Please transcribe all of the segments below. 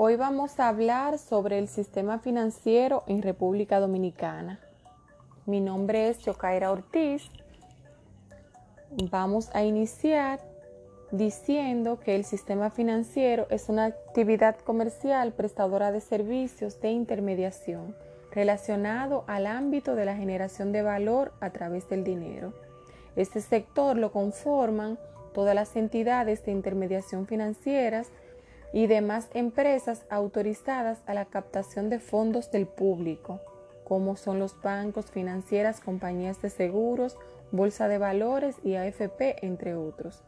Hoy vamos a hablar sobre el sistema financiero en República Dominicana. Mi nombre es Yokaira Ortiz. Vamos a iniciar diciendo que el sistema financiero es una actividad comercial prestadora de servicios de intermediación relacionado al ámbito de la generación de valor a través del dinero. Este sector lo conforman todas las entidades de intermediación financieras y demás empresas autorizadas a la captación de fondos del público, como son los bancos, financieras, compañías de seguros, bolsa de valores y AFP, entre otros.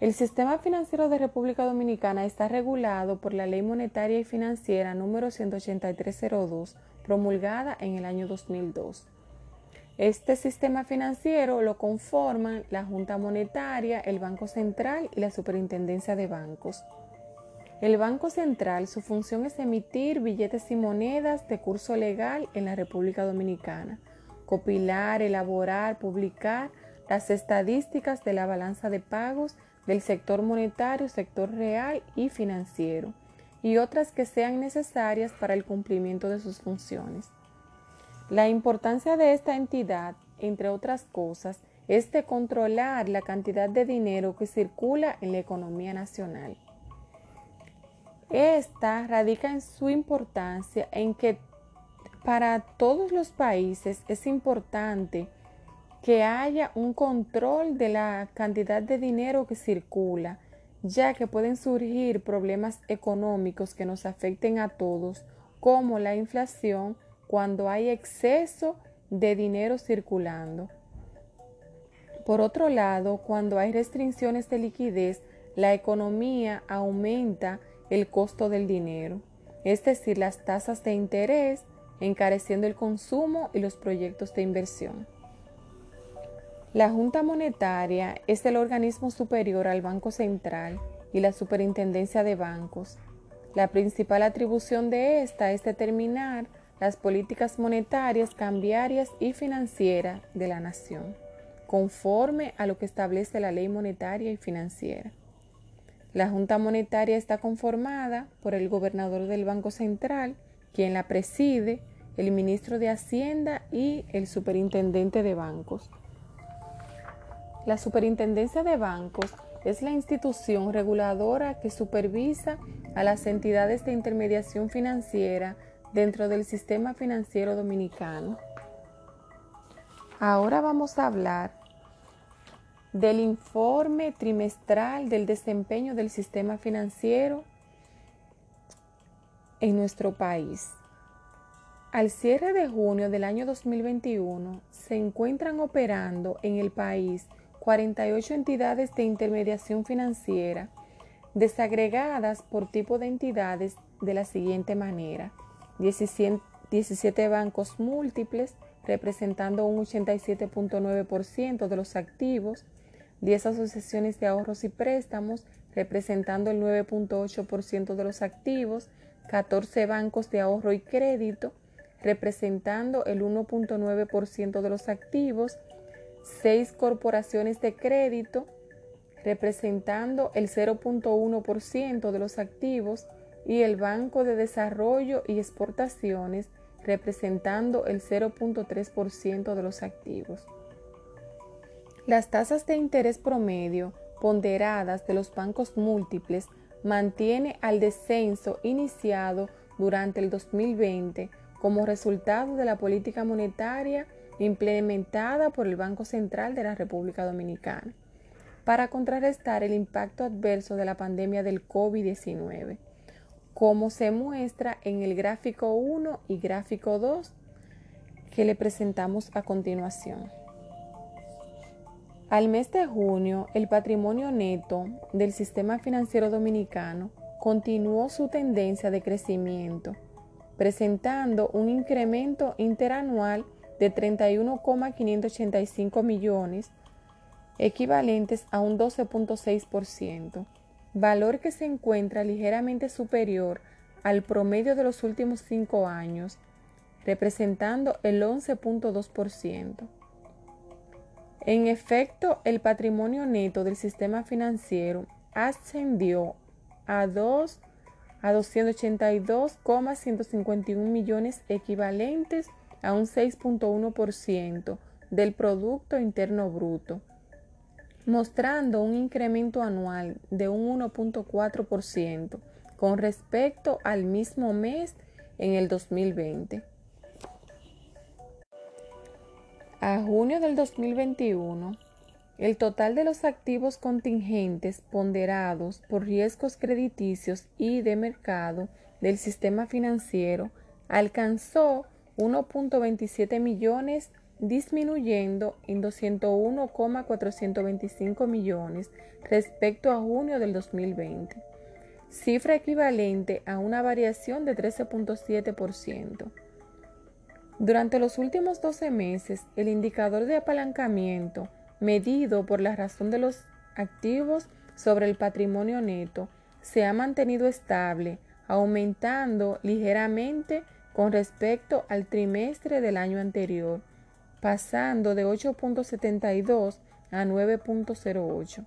El sistema financiero de República Dominicana está regulado por la Ley Monetaria y Financiera número 18302, promulgada en el año 2002. Este sistema financiero lo conforman la Junta Monetaria, el Banco Central y la Superintendencia de Bancos. El Banco Central, su función es emitir billetes y monedas de curso legal en la República Dominicana, copilar, elaborar, publicar las estadísticas de la balanza de pagos del sector monetario, sector real y financiero, y otras que sean necesarias para el cumplimiento de sus funciones. La importancia de esta entidad, entre otras cosas, es de controlar la cantidad de dinero que circula en la economía nacional. Esta radica en su importancia en que para todos los países es importante que haya un control de la cantidad de dinero que circula, ya que pueden surgir problemas económicos que nos afecten a todos, como la inflación, cuando hay exceso de dinero circulando. Por otro lado, cuando hay restricciones de liquidez, la economía aumenta el costo del dinero, es decir, las tasas de interés, encareciendo el consumo y los proyectos de inversión. La Junta Monetaria es el organismo superior al Banco Central y la Superintendencia de Bancos. La principal atribución de esta es determinar las políticas monetarias, cambiarias y financieras de la nación, conforme a lo que establece la ley monetaria y financiera. La Junta Monetaria está conformada por el gobernador del Banco Central, quien la preside, el ministro de Hacienda y el superintendente de bancos. La Superintendencia de Bancos es la institución reguladora que supervisa a las entidades de intermediación financiera dentro del sistema financiero dominicano. Ahora vamos a hablar del informe trimestral del desempeño del sistema financiero en nuestro país. Al cierre de junio del año 2021 se encuentran operando en el país 48 entidades de intermediación financiera desagregadas por tipo de entidades de la siguiente manera. 17, bancos múltiples representando un 87.9% de los activos, 10 asociaciones de ahorros y préstamos representando el 9.8% de los activos, 14 bancos de ahorro y crédito representando el 1.9% de los activos, seis corporaciones de crédito representando el 0.1% de los activos y el Banco de Desarrollo y Exportaciones representando el 0.3% de los activos. Las tasas de interés promedio ponderadas de los bancos múltiples mantiene al descenso iniciado durante el 2020 como resultado de la política monetaria implementada por el Banco Central de la República Dominicana para contrarrestar el impacto adverso de la pandemia del COVID-19, como se muestra en el gráfico 1 y gráfico 2 que le presentamos a continuación. Al mes de junio, el patrimonio neto del sistema financiero dominicano continuó su tendencia de crecimiento, presentando un incremento interanual de 31,585 millones, equivalentes a un 12.6%, valor que se encuentra ligeramente superior al promedio de los últimos cinco años, representando el 11.2%. En efecto, el patrimonio neto del sistema financiero ascendió a 2 a 282,151 millones equivalentes a un 6.1% del Producto Interno Bruto, mostrando un incremento anual de un 1.4% con respecto al mismo mes en el 2020. A junio del 2021, el total de los activos contingentes ponderados por riesgos crediticios y de mercado del sistema financiero alcanzó 1.27 millones, disminuyendo en 201,425 millones respecto a junio del 2020, cifra equivalente a una variación de 13.7%. Durante los últimos 12 meses, el indicador de apalancamiento, medido por la razón de los activos sobre el patrimonio neto, se ha mantenido estable, aumentando ligeramente con respecto al trimestre del año anterior, pasando de 8.72 a 9.08.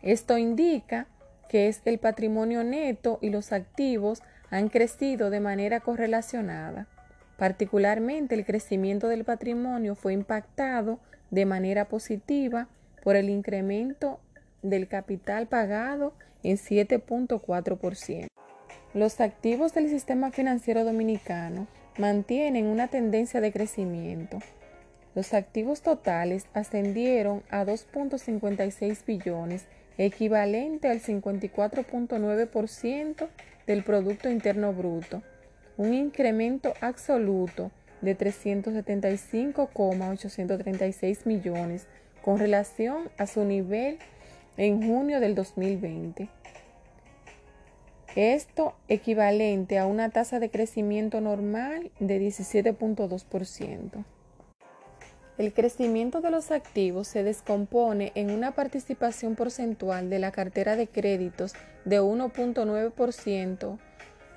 Esto indica que es el patrimonio neto y los activos han crecido de manera correlacionada. Particularmente el crecimiento del patrimonio fue impactado de manera positiva por el incremento del capital pagado en 7.4%. Los activos del sistema financiero dominicano mantienen una tendencia de crecimiento. Los activos totales ascendieron a 2.56 billones, equivalente al 54.9% del Producto Interno Bruto, un incremento absoluto de 375,836 millones con relación a su nivel en junio del 2020. Esto equivalente a una tasa de crecimiento normal de 17.2%. El crecimiento de los activos se descompone en una participación porcentual de la cartera de créditos de 1.9%,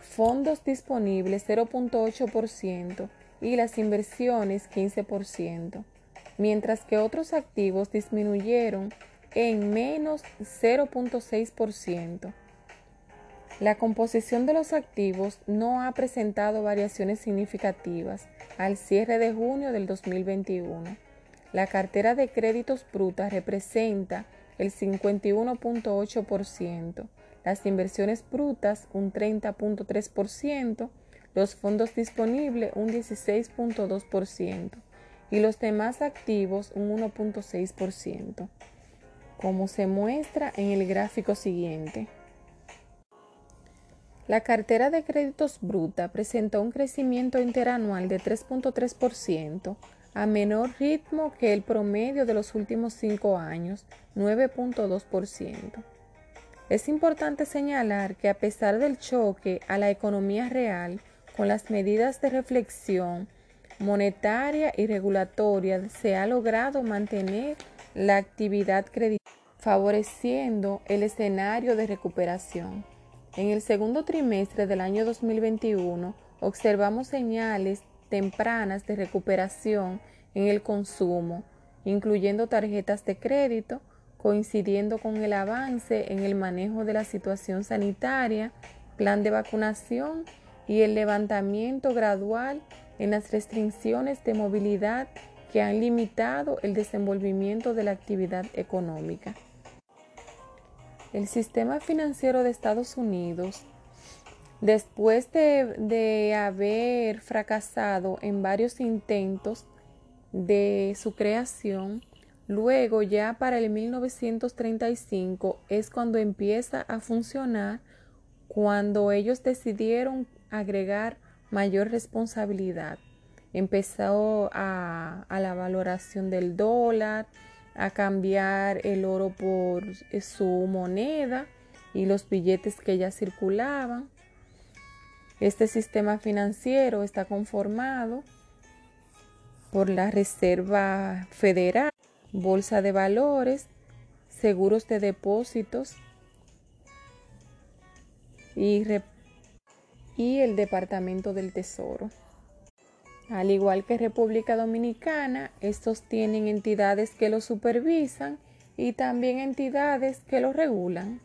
fondos disponibles 0.8% y las inversiones 15%, mientras que otros activos disminuyeron en menos 0.6%. La composición de los activos no ha presentado variaciones significativas al cierre de junio del 2021. La cartera de créditos brutas representa el 51.8%, las inversiones brutas un 30.3%, los fondos disponibles un 16.2% y los demás activos un 1.6%, como se muestra en el gráfico siguiente. La cartera de créditos bruta presentó un crecimiento interanual de 3.3%, a menor ritmo que el promedio de los últimos cinco años, 9.2%. Es importante señalar que a pesar del choque a la economía real con las medidas de reflexión monetaria y regulatoria, se ha logrado mantener la actividad crediticia, favoreciendo el escenario de recuperación. En el segundo trimestre del año 2021 observamos señales tempranas de recuperación en el consumo, incluyendo tarjetas de crédito, coincidiendo con el avance en el manejo de la situación sanitaria, plan de vacunación y el levantamiento gradual en las restricciones de movilidad que han limitado el desenvolvimiento de la actividad económica. El sistema financiero de Estados Unidos, después de, haber fracasado en varios intentos de su creación, luego ya para el 1935 es cuando empieza a funcionar, cuando ellos decidieron agregar mayor responsabilidad. Empezó a la valoración del dólar, a cambiar el oro por eh, su moneda y los billetes que ya circulaban. Este sistema financiero está conformado por la Reserva Federal, Bolsa de Valores, seguros de depósitos y, el Departamento del Tesoro. Al igual que República Dominicana, estos tienen entidades que los supervisan y también entidades que los regulan.